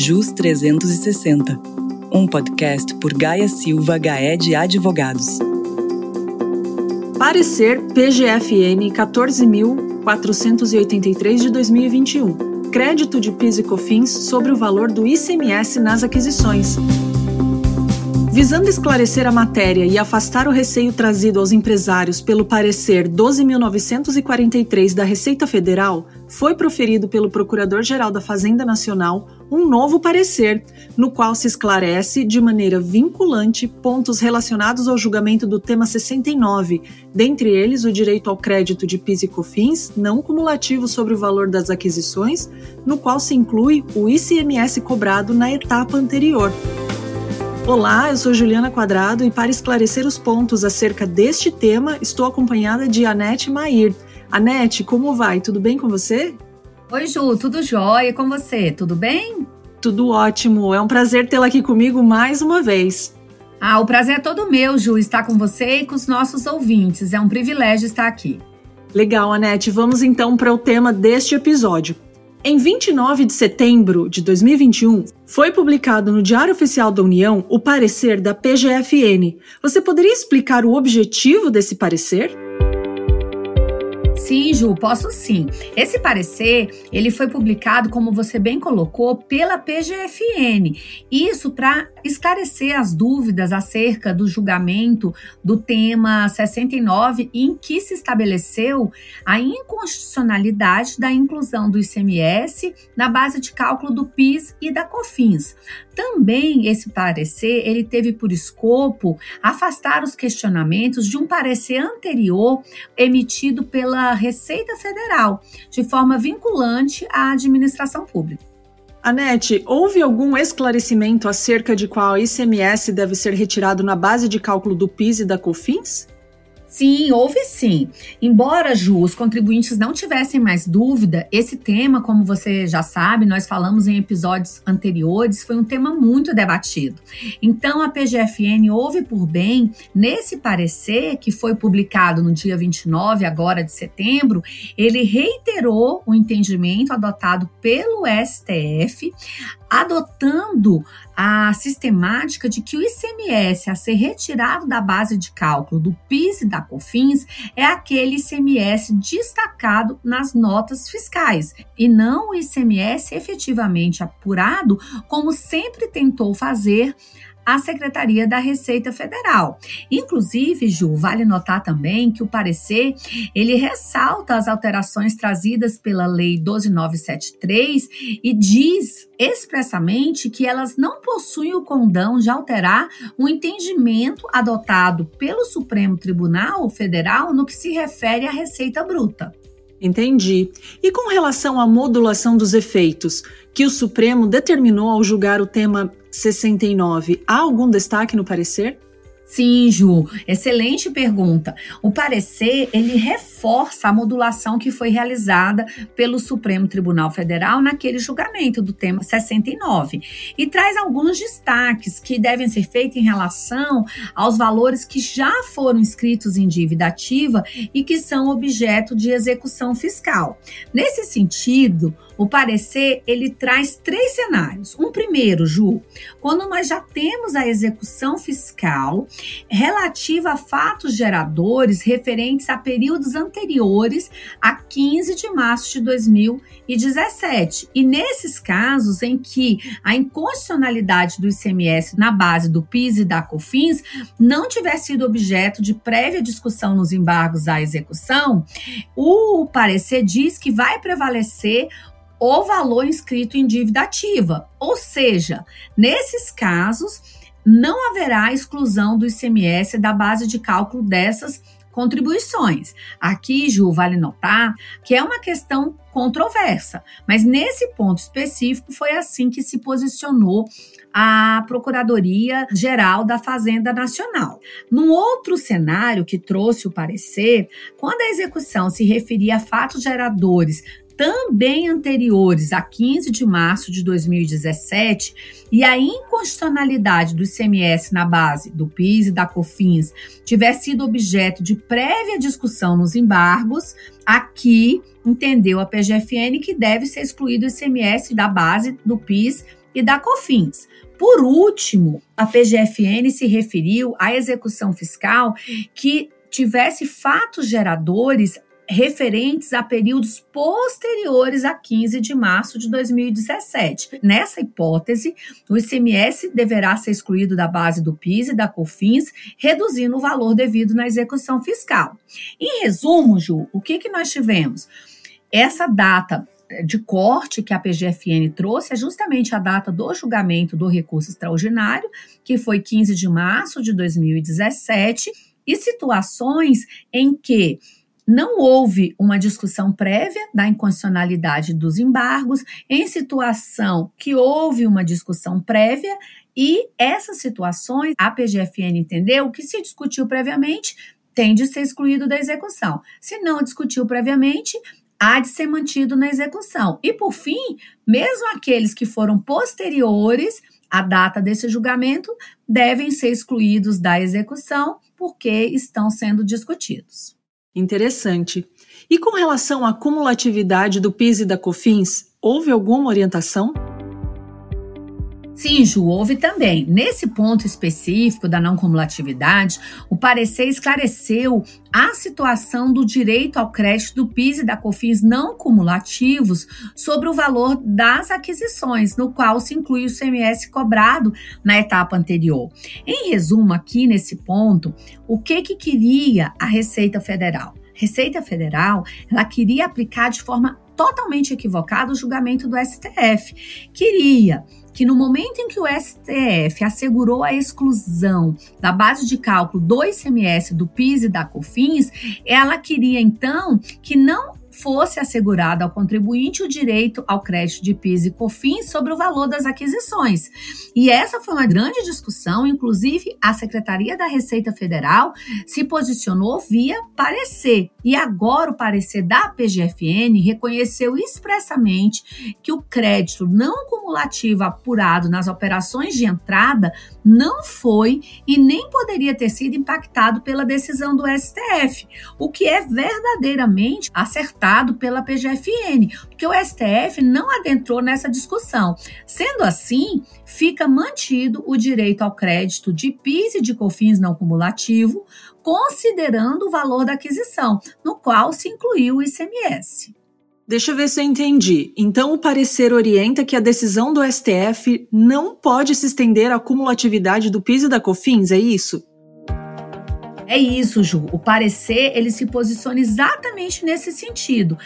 JUS 360, um podcast por Gaia Silva Gaed Advogados. Parecer PGFN 14.483 de 2021. Crédito de PIS e COFINS sobre o valor do ICMS nas aquisições. Visando esclarecer a matéria e afastar o receio trazido aos empresários pelo parecer 12.943 da Receita Federal, foi proferido pelo Procurador-Geral da Fazenda Nacional um novo parecer, no qual se esclarece de maneira vinculante pontos relacionados ao julgamento do tema 69, dentre eles o direito ao crédito de PIS e COFINS não cumulativo sobre o valor das aquisições, no qual se inclui o ICMS cobrado na etapa anterior. Olá, eu sou Juliana Quadrado e para esclarecer os pontos acerca deste tema, estou acompanhada de Anete Mair. Anete, como vai? Tudo bem com você? Oi, Ju, tudo jóia com você? Tudo bem? Tudo ótimo. É um prazer tê-la aqui comigo mais uma vez. Ah, o prazer é todo meu, Ju, estar com você e com os nossos ouvintes. É um privilégio estar aqui. Legal, Anete. Vamos então para o tema deste episódio. Em 29 de setembro de 2021, foi publicado no Diário Oficial da União o parecer da PGFN. Você poderia explicar o objetivo desse parecer? Sim, Ju, posso sim. Esse parecer, ele foi publicado, como você bem colocou, pela PGFN. Isso para esclarecer as dúvidas acerca do julgamento do tema 69, em que se estabeleceu a inconstitucionalidade da inclusão do ICMS na base de cálculo do PIS e da COFINS. Também esse parecer, ele teve por escopo afastar os questionamentos de um parecer anterior emitido pela Receita Federal, de forma vinculante à administração pública. Anete, houve algum esclarecimento acerca de qual ICMS deve ser retirado na base de cálculo do PIS e da COFINS? Sim, houve sim. Embora, Ju, os contribuintes não tivessem mais dúvida, esse tema, como você já sabe, nós falamos em episódios anteriores, foi um tema muito debatido. Então, a PGFN houve por bem, nesse parecer que foi publicado no dia 29 agora de setembro, ele reiterou o entendimento adotado pelo STF, adotando a sistemática de que o ICMS a ser retirado da base de cálculo do PIS e da COFINS é aquele ICMS destacado nas notas fiscais e não o ICMS efetivamente apurado, como sempre tentou fazer à Secretaria da Receita Federal. Inclusive, Ju, vale notar também que o parecer, ele ressalta as alterações trazidas pela Lei 12973 e diz expressamente que elas não possuem o condão de alterar o entendimento adotado pelo Supremo Tribunal Federal no que se refere à receita bruta. Entendi. E com relação à modulação dos efeitos, que o Supremo determinou ao julgar o tema 69, há algum destaque no parecer? Sim, Ju, excelente pergunta. O parecer, ele reforça a modulação que foi realizada pelo Supremo Tribunal Federal naquele julgamento do tema 69 e traz alguns destaques que devem ser feitos em relação aos valores que já foram inscritos em dívida ativa e que são objeto de execução fiscal. Nesse sentido, o parecer ele traz três cenários. Um primeiro, Ju, quando nós já temos a execução fiscal relativa a fatos geradores referentes a períodos anteriores a 15 de março de 2017. E nesses casos em que a inconstitucionalidade do ICMS na base do PIS e da COFINS não tiver sido objeto de prévia discussão nos embargos à execução, o parecer diz que vai prevalecer o valor inscrito em dívida ativa. Ou seja, nesses casos, não haverá exclusão do ICMS da base de cálculo dessas contribuições. Aqui, Ju, vale notar que é uma questão controversa, mas nesse ponto específico foi assim que se posicionou a Procuradoria Geral da Fazenda Nacional. Num outro cenário que trouxe o parecer, quando a execução se referia a fatos geradores também anteriores a 15 de março de 2017 e a inconstitucionalidade do ICMS na base do PIS e da COFINS tiver sido objeto de prévia discussão nos embargos, aqui entendeu a PGFN que deve ser excluído o ICMS da base do PIS e da COFINS. Por último, a PGFN se referiu à execução fiscal que tivesse fatos geradores referentes a períodos posteriores a 15 de março de 2017. Nessa hipótese, o ICMS deverá ser excluído da base do PIS e da COFINS, reduzindo o valor devido na execução fiscal. Em resumo, Ju, o que, que nós tivemos? Essa data de corte que a PGFN trouxe é justamente a data do julgamento do recurso extraordinário, que foi 15 de março de 2017, e situações em que não houve uma discussão prévia da inconstitucionalidade dos embargos, em situação que houve uma discussão prévia, e essas situações, a PGFN entendeu que se discutiu previamente, tem de ser excluído da execução. Se não discutiu previamente, há de ser mantido na execução. E, por fim, mesmo aqueles que foram posteriores à data desse julgamento, devem ser excluídos da execução porque estão sendo discutidos. Interessante. E com relação à cumulatividade do PIS e da COFINS, houve alguma orientação? Sim, Ju, houve também. Nesse ponto específico da não cumulatividade, o parecer esclareceu a situação do direito ao crédito do PIS e da COFINS não cumulativos sobre o valor das aquisições, no qual se inclui o CMS cobrado na etapa anterior. Em resumo, aqui nesse ponto, o que que queria a Receita Federal? Receita Federal, ela queria aplicar de forma totalmente equivocada o julgamento do STF. Queria que no momento em que o STF assegurou a exclusão da base de cálculo do ICMS, do PIS e da COFINS, ela queria então que não fosse assegurado ao contribuinte o direito ao crédito de PIS e COFINS sobre o valor das aquisições. E essa foi uma grande discussão, inclusive a Secretaria da Receita Federal se posicionou via parecer. E agora o parecer da PGFN reconheceu expressamente que o crédito não cumulativo apurado nas operações de entrada não foi e nem poderia ter sido impactado pela decisão do STF, o que é verdadeiramente acertado pela PGFN, porque o STF não adentrou nessa discussão. Sendo assim, fica mantido o direito ao crédito de PIS e de COFINS não cumulativo, considerando o valor da aquisição, no qual se incluiu o ICMS. Deixa eu ver se eu entendi. Então, o parecer orienta que a decisão do STF não pode se estender à cumulatividade do PIS e da COFINS, é isso? É isso, Ju. O parecer ele se posiciona exatamente nesse sentido,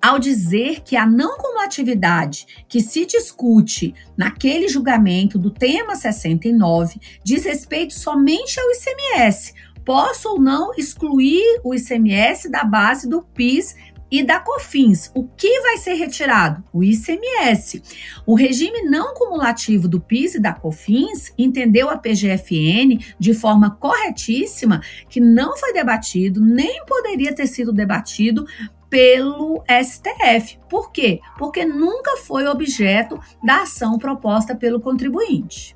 ao dizer que a não cumulatividade que se discute naquele julgamento do tema 69 diz respeito somente ao ICMS. Posso ou não excluir o ICMS da base do PIS e da COFINS. O que vai ser retirado? O ICMS. O regime não cumulativo do PIS e da COFINS entendeu a PGFN de forma corretíssima que não foi debatido, nem poderia ter sido debatido pelo STF. Por quê? Porque nunca foi objeto da ação proposta pelo contribuinte.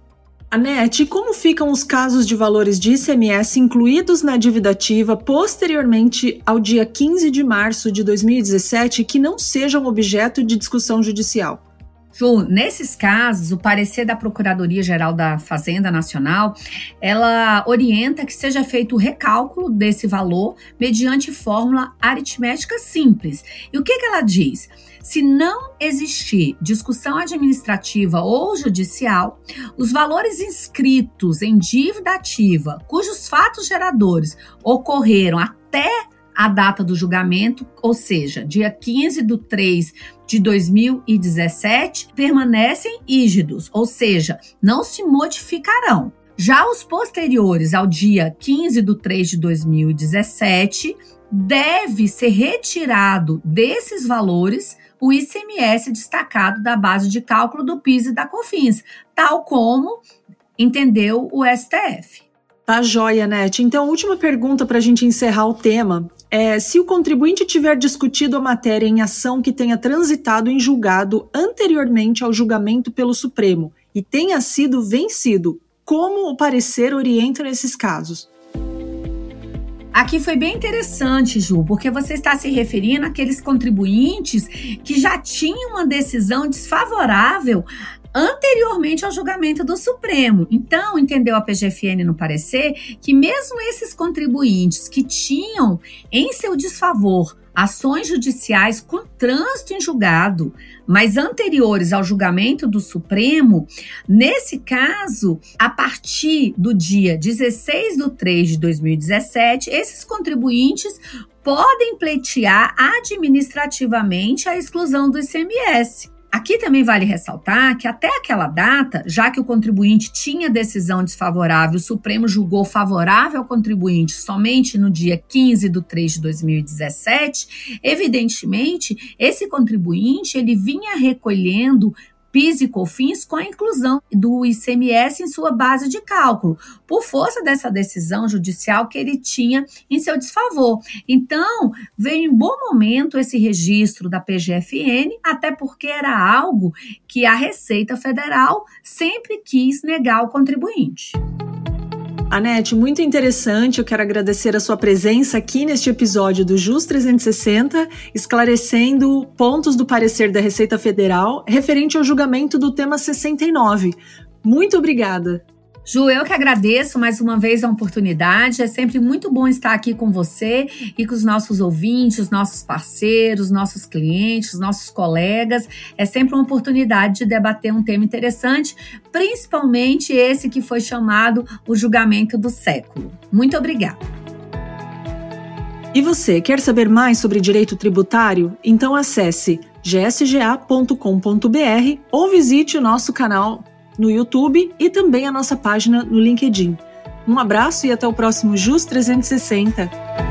Anete, como ficam os casos de valores de ICMS incluídos na dívida ativa posteriormente ao dia 15 de março de 2017 que não sejam objeto de discussão judicial? Ju, nesses casos, o parecer da Procuradoria-Geral da Fazenda Nacional, ela orienta que seja feito o recálculo desse valor mediante fórmula aritmética simples. E o que, que ela diz? Se não existir discussão administrativa ou judicial, os valores inscritos em dívida ativa, cujos fatos geradores ocorreram até a data do julgamento, ou seja, dia 15 de 3 de 2017, permanecem rígidos, ou seja, não se modificarão. Já os posteriores ao dia 15 de 3 de 2017, deve ser retirado desses valores o ICMS destacado da base de cálculo do PIS e da COFINS, tal como entendeu o STF. Tá joia, Net. Então, última pergunta para a gente encerrar o tema. É, se o contribuinte tiver discutido a matéria em ação que tenha transitado em julgado anteriormente ao julgamento pelo Supremo e tenha sido vencido, como o parecer orienta nesses casos? Aqui foi bem interessante, Ju, porque você está se referindo àqueles contribuintes que já tinham uma decisão desfavorável anteriormente ao julgamento do Supremo. Então, entendeu a PGFN no parecer que mesmo esses contribuintes que tinham em seu desfavor ações judiciais com trânsito em julgado, mas anteriores ao julgamento do Supremo, nesse caso, a partir do dia 16 de 3 de 2017, esses contribuintes podem pleitear administrativamente a exclusão do ICMS. Aqui também vale ressaltar que até aquela data, já que o contribuinte tinha decisão desfavorável, o Supremo julgou favorável ao contribuinte somente no dia 15 de 3 de 2017, evidentemente, esse contribuinte ele vinha recolhendo PIS e COFINS com a inclusão do ICMS em sua base de cálculo, por força dessa decisão judicial que ele tinha em seu desfavor. Então, veio em bom momento esse registro da PGFN, até porque era algo que a Receita Federal sempre quis negar ao contribuinte. Anete, muito interessante. Eu quero agradecer a sua presença aqui neste episódio do JUS 360, esclarecendo pontos do parecer da Receita Federal referente ao julgamento do tema 69. Muito obrigada. Ju, eu que agradeço mais uma vez a oportunidade. É sempre muito bom estar aqui com você e com os nossos ouvintes, nossos parceiros, nossos clientes, nossos colegas. É sempre uma oportunidade de debater um tema interessante, principalmente esse que foi chamado o julgamento do século. Muito obrigada. E você, quer saber mais sobre direito tributário? Então acesse gsga.com.br ou visite o nosso canal no YouTube e também a nossa página no LinkedIn. Um abraço e até o próximo JUS 360.